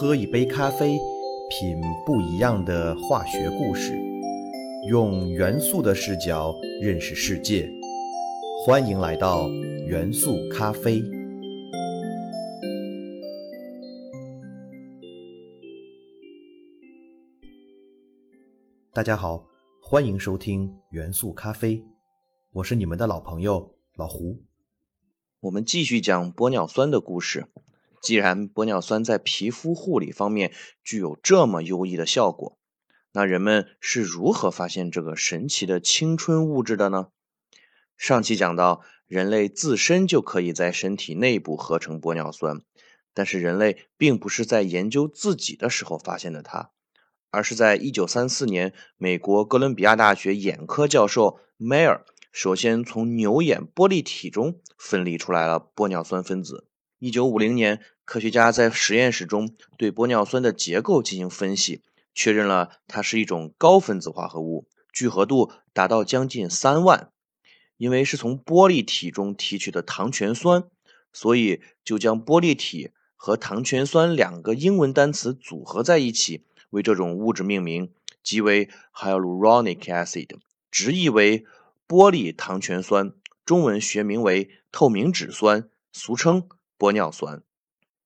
喝一杯咖啡，品不一样的化学故事，用元素的视角认识世界。欢迎来到元素咖啡。大家好，欢迎收听元素咖啡，我是你们的老朋友老胡。我们继续讲玻尿酸的故事。既然玻尿酸在皮肤护理方面具有这么优异的效果，那人们是如何发现这个神奇的青春物质的呢？上期讲到，人类自身就可以在身体内部合成玻尿酸，但是人类并不是在研究自己的时候发现的它，而是在1934年，美国哥伦比亚大学眼科教授迈尔。首先，从牛眼玻璃体中分离出来了玻尿酸分子。一九五零年，科学家在实验室中对玻尿酸的结构进行分析，确认了它是一种高分子化合物，聚合度达到将近三万。因为是从玻璃体中提取的糖醛酸，所以就将玻璃体和糖醛酸两个英文单词组合在一起，为这种物质命名，即为 hyaluronic acid，直译为。玻璃糖醛酸，中文学名为透明质酸，俗称玻尿酸。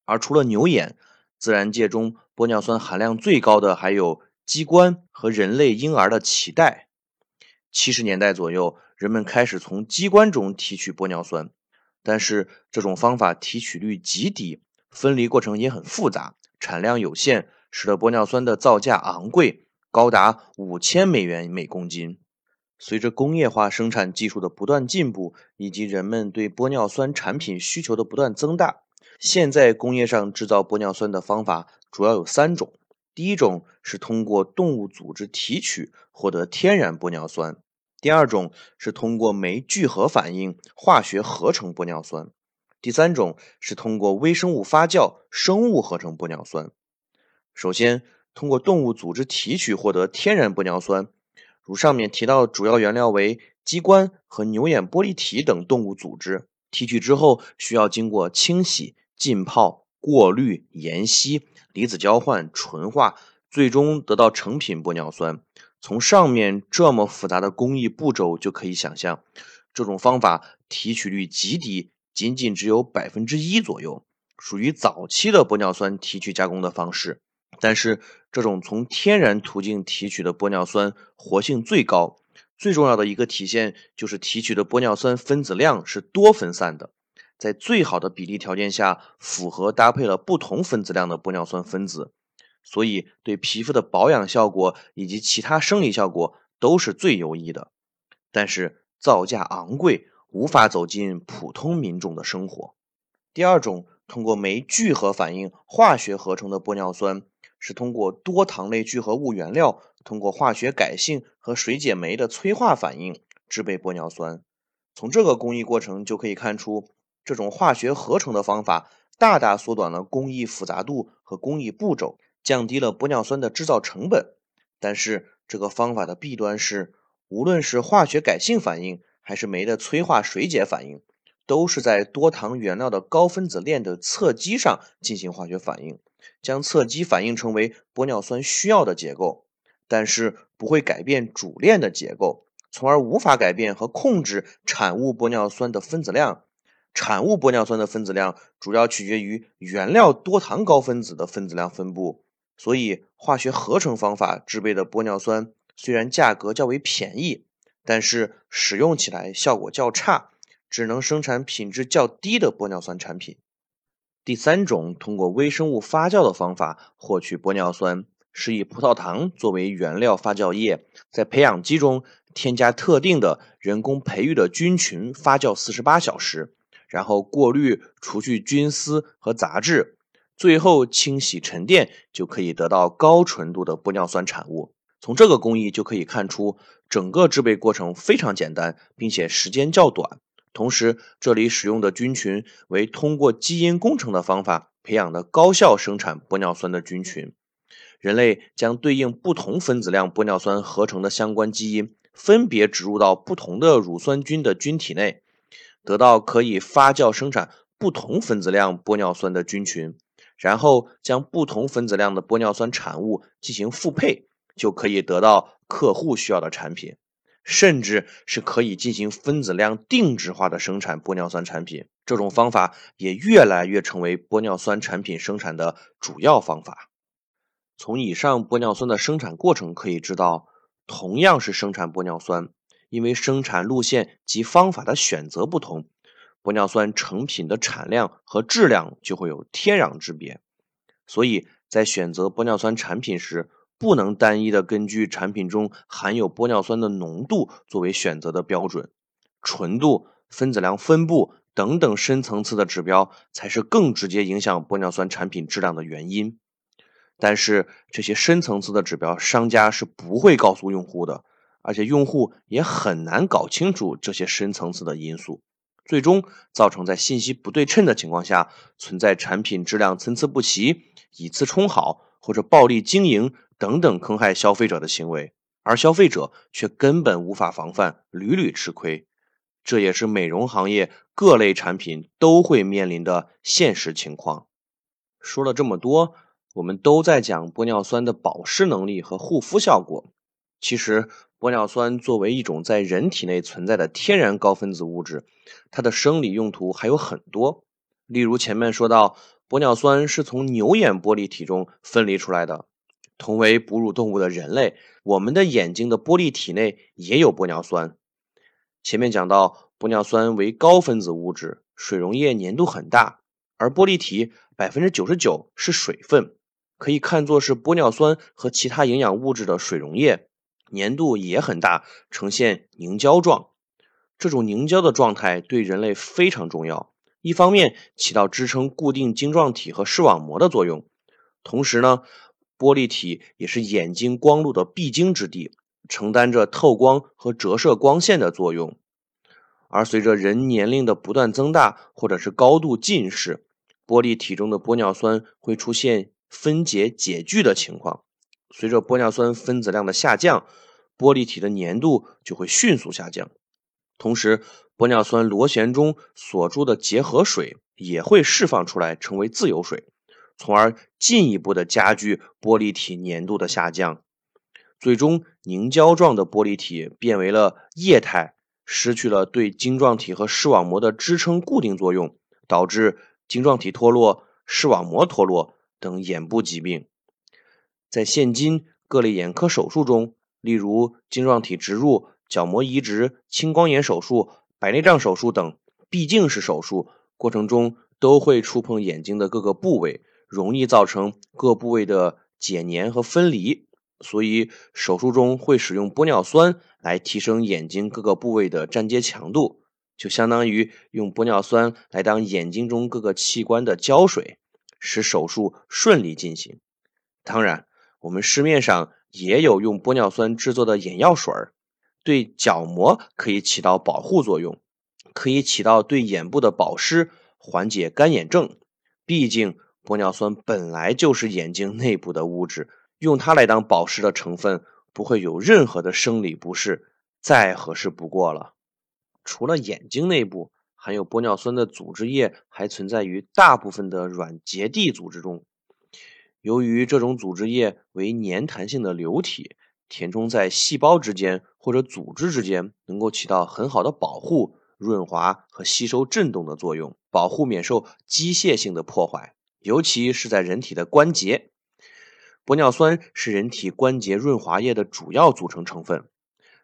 而除了牛眼，自然界中玻尿酸含量最高的还有鸡冠和人类婴儿的脐带。七十年代左右，人们开始从鸡冠中提取玻尿酸，但是这种方法提取率极低，分离过程也很复杂，产量有限，使得玻尿酸的造价昂贵，高达五千美元每公斤。随着工业化生产技术的不断进步，以及人们对玻尿酸产品需求的不断增大，现在工业上制造玻尿酸的方法主要有三种。第一种是通过动物组织提取获得天然玻尿酸；第二种是通过酶聚合反应化学合成玻尿酸；第三种是通过微生物发酵生物合成玻尿酸。首先，通过动物组织提取获得天然玻尿酸。如上面提到，主要原料为鸡冠和牛眼玻璃体等动物组织。提取之后，需要经过清洗、浸泡、过滤、研析、离子交换、纯化，最终得到成品玻尿酸。从上面这么复杂的工艺步骤就可以想象，这种方法提取率极低，仅仅只有百分之一左右，属于早期的玻尿酸提取加工的方式。但是，这种从天然途径提取的玻尿酸活性最高，最重要的一个体现就是提取的玻尿酸分子量是多分散的，在最好的比例条件下，符合搭配了不同分子量的玻尿酸分子，所以对皮肤的保养效果以及其他生理效果都是最优异的。但是造价昂贵，无法走进普通民众的生活。第二种，通过酶聚合反应化学合成的玻尿酸。是通过多糖类聚合物原料，通过化学改性和水解酶的催化反应制备玻尿酸。从这个工艺过程就可以看出，这种化学合成的方法大大缩短了工艺复杂度和工艺步骤，降低了玻尿酸的制造成本。但是这个方法的弊端是，无论是化学改性反应还是酶的催化水解反应，都是在多糖原料的高分子链的侧基上进行化学反应。将侧基反应成为玻尿酸需要的结构，但是不会改变主链的结构，从而无法改变和控制产物玻尿酸的分子量。产物玻尿酸的分子量主要取决于原料多糖高分子的分子量分布，所以化学合成方法制备的玻尿酸虽然价格较为便宜，但是使用起来效果较差，只能生产品质较低的玻尿酸产品。第三种通过微生物发酵的方法获取玻尿酸，是以葡萄糖作为原料发酵液，在培养基中添加特定的人工培育的菌群发酵四十八小时，然后过滤除去菌丝和杂质，最后清洗沉淀，就可以得到高纯度的玻尿酸产物。从这个工艺就可以看出，整个制备过程非常简单，并且时间较短。同时，这里使用的菌群为通过基因工程的方法培养的高效生产玻尿酸的菌群。人类将对应不同分子量玻尿酸合成的相关基因，分别植入到不同的乳酸菌的菌体内，得到可以发酵生产不同分子量玻尿酸的菌群，然后将不同分子量的玻尿酸产物进行复配，就可以得到客户需要的产品，甚至是可以进行分子量定制化的生产玻尿酸产品。这种方法也越来越成为玻尿酸产品生产的主要方法。从以上玻尿酸的生产过程可以知道，同样是生产玻尿酸，因为生产路线及方法的选择不同。玻尿酸成品的产量和质量就会有天壤之别，所以在选择玻尿酸产品时，不能单一的根据产品中含有玻尿酸的浓度作为选择的标准，纯度、分子量分布等等深层次的指标才是更直接影响玻尿酸产品质量的原因。但是这些深层次的指标，商家是不会告诉用户的，而且用户也很难搞清楚这些深层次的因素。最终造成在信息不对称的情况下，存在产品质量参差不齐、以次充好或者暴力经营等等坑害消费者的行为，而消费者却根本无法防范，屡屡吃亏。这也是美容行业各类产品都会面临的现实情况。说了这么多，我们都在讲玻尿酸的保湿能力和护肤效果，其实。玻尿酸作为一种在人体内存在的天然高分子物质，它的生理用途还有很多。例如前面说到，玻尿酸是从牛眼玻璃体中分离出来的。同为哺乳动物的人类，我们的眼睛的玻璃体内也有玻尿酸。前面讲到，玻尿酸为高分子物质，水溶液粘度很大，而玻璃体百分之九十九是水分，可以看作是玻尿酸和其他营养物质的水溶液。粘度也很大，呈现凝胶状。这种凝胶的状态对人类非常重要，一方面起到支撑固定晶状体和视网膜的作用，同时呢，玻璃体也是眼睛光路的必经之地，承担着透光和折射光线的作用。而随着人年龄的不断增大，或者是高度近视，玻璃体中的玻尿酸会出现分解解聚的情况。随着玻尿酸分子量的下降，玻璃体的粘度就会迅速下降。同时，玻尿酸螺旋中锁住的结合水也会释放出来，成为自由水，从而进一步的加剧玻璃体粘度的下降。最终，凝胶状的玻璃体变为了液态，失去了对晶状体和视网膜的支撑固定作用，导致晶状体脱落、视网膜脱落等眼部疾病。在现今各类眼科手术中，例如晶状体植入、角膜移植、青光眼手术、白内障手术等，毕竟是手术过程中都会触碰眼睛的各个部位，容易造成各部位的解粘和分离，所以手术中会使用玻尿酸来提升眼睛各个部位的粘接强度，就相当于用玻尿酸来当眼睛中各个器官的胶水，使手术顺利进行。当然。我们市面上也有用玻尿酸制作的眼药水儿，对角膜可以起到保护作用，可以起到对眼部的保湿，缓解干眼症。毕竟玻尿酸本来就是眼睛内部的物质，用它来当保湿的成分，不会有任何的生理不适，再合适不过了。除了眼睛内部含有玻尿酸的组织液，还存在于大部分的软结缔组织中。由于这种组织液为粘弹性的流体，填充在细胞之间或者组织之间，能够起到很好的保护、润滑和吸收震动的作用，保护免受机械性的破坏，尤其是在人体的关节。玻尿酸是人体关节润滑液的主要组成成分。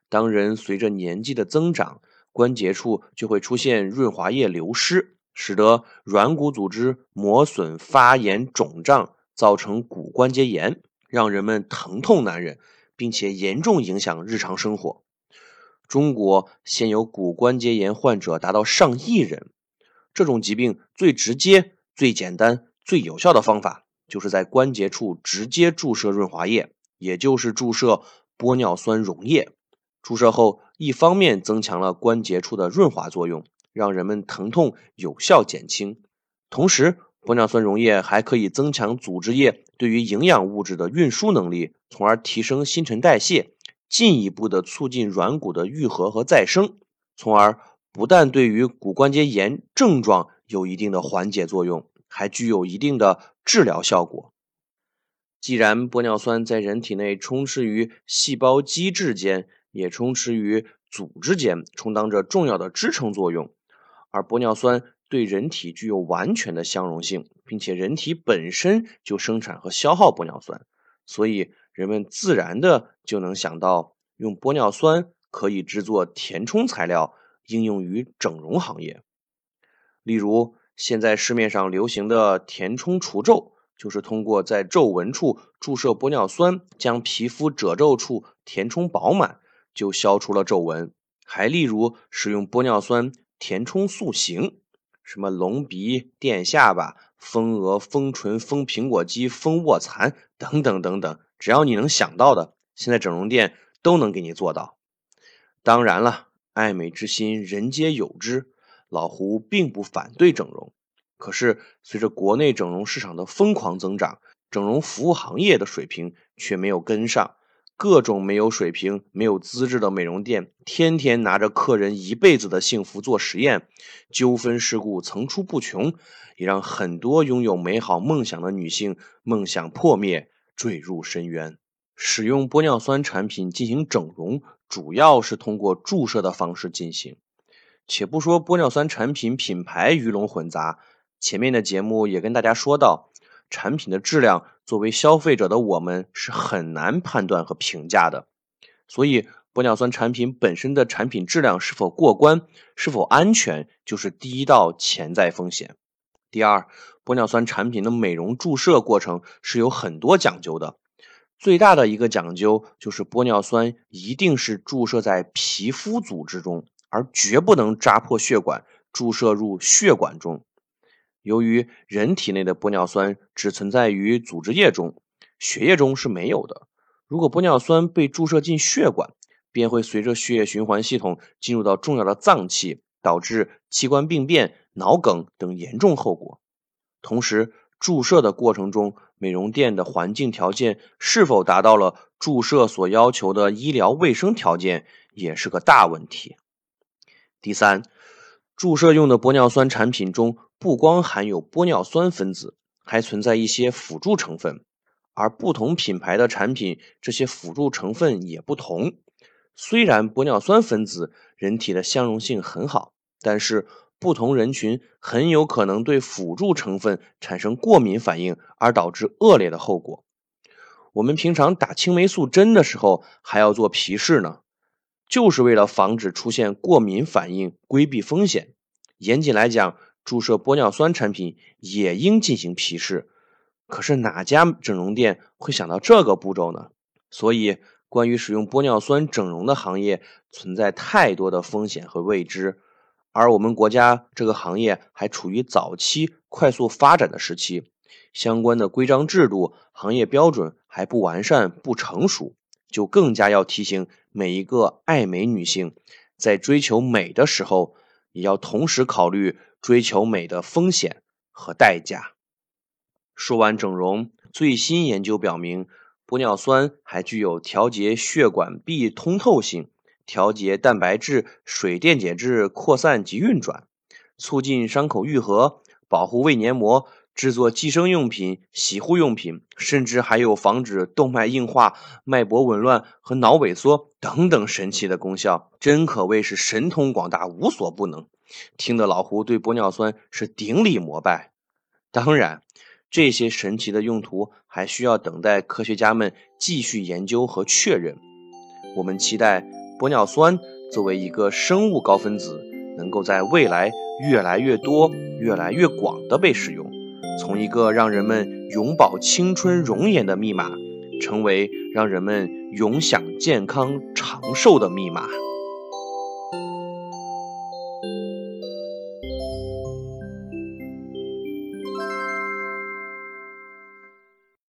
当人随着年纪的增长，关节处就会出现润滑液流失，使得软骨组织磨损、发炎、肿胀。造成骨关节炎，让人们疼痛难忍，并且严重影响日常生活。中国现有骨关节炎患者达到上亿人。这种疾病最直接、最简单、最有效的方法，就是在关节处直接注射润滑液，也就是注射玻尿酸溶液。注射后，一方面增强了关节处的润滑作用，让人们疼痛有效减轻，同时。玻尿酸溶液还可以增强组织液对于营养物质的运输能力，从而提升新陈代谢，进一步的促进软骨的愈合和再生，从而不但对于骨关节炎症状有一定的缓解作用，还具有一定的治疗效果。既然玻尿酸在人体内充斥于细胞基质间，也充斥于组织间，充当着重要的支撑作用，而玻尿酸对人体具有完全的相容性，并且人体本身就生产和消耗玻尿酸，所以人们自然的就能想到用玻尿酸可以制作填充材料，应用于整容行业。例如，现在市面上流行的填充除皱。就是通过在皱纹处注射玻尿酸，将皮肤褶皱处填充饱满，就消除了皱纹。还例如使用玻尿酸填充塑形，什么隆鼻、垫下巴、丰额、丰唇、丰苹果肌、丰卧蚕等等等等，只要你能想到的，现在整容店都能给你做到。当然了，爱美之心人皆有之，老胡并不反对整容。可是，随着国内整容市场的疯狂增长，整容服务行业的水平却没有跟上。各种没有水平、没有资质的美容店，天天拿着客人一辈子的幸福做实验，纠纷事故层出不穷，也让很多拥有美好梦想的女性梦想破灭，坠入深渊。使用玻尿酸产品进行整容，主要是通过注射的方式进行。且不说玻尿酸产品品牌鱼龙混杂。前面的节目也跟大家说到，产品的质量，作为消费者的我们是很难判断和评价的。所以，玻尿酸产品本身的产品质量是否过关、是否安全，就是第一道潜在风险。第二，玻尿酸产品的美容注射过程是有很多讲究的。最大的一个讲究就是，玻尿酸一定是注射在皮肤组织中，而绝不能扎破血管注射入血管中。由于人体内的玻尿酸只存在于组织液中，血液中是没有的。如果玻尿酸被注射进血管，便会随着血液循环系统进入到重要的脏器，导致器官病变、脑梗等严重后果。同时，注射的过程中，美容店的环境条件是否达到了注射所要求的医疗卫生条件，也是个大问题。第三，注射用的玻尿酸产品中。不光含有玻尿酸分子，还存在一些辅助成分，而不同品牌的产品，这些辅助成分也不同。虽然玻尿酸分子人体的相容性很好，但是不同人群很有可能对辅助成分产生过敏反应，而导致恶劣的后果。我们平常打青霉素针的时候还要做皮试呢，就是为了防止出现过敏反应，规避风险。严谨来讲，注射玻尿酸产品也应进行皮试，可是哪家整容店会想到这个步骤呢？所以，关于使用玻尿酸整容的行业存在太多的风险和未知，而我们国家这个行业还处于早期快速发展的时期，相关的规章制度、行业标准还不完善、不成熟，就更加要提醒每一个爱美女性，在追求美的时候，也要同时考虑。追求美的风险和代价。说完整容，最新研究表明，玻尿酸还具有调节血管壁通透性、调节蛋白质水电解质扩散及运转、促进伤口愈合、保护胃黏膜、制作计生用品、洗护用品，甚至还有防止动脉硬化、脉搏紊乱和脑萎缩等等神奇的功效，真可谓是神通广大，无所不能。听得老胡对玻尿酸是顶礼膜拜。当然，这些神奇的用途还需要等待科学家们继续研究和确认。我们期待玻尿酸作为一个生物高分子，能够在未来越来越多、越来越广的被使用，从一个让人们永葆青春容颜的密码，成为让人们永享健康长寿的密码。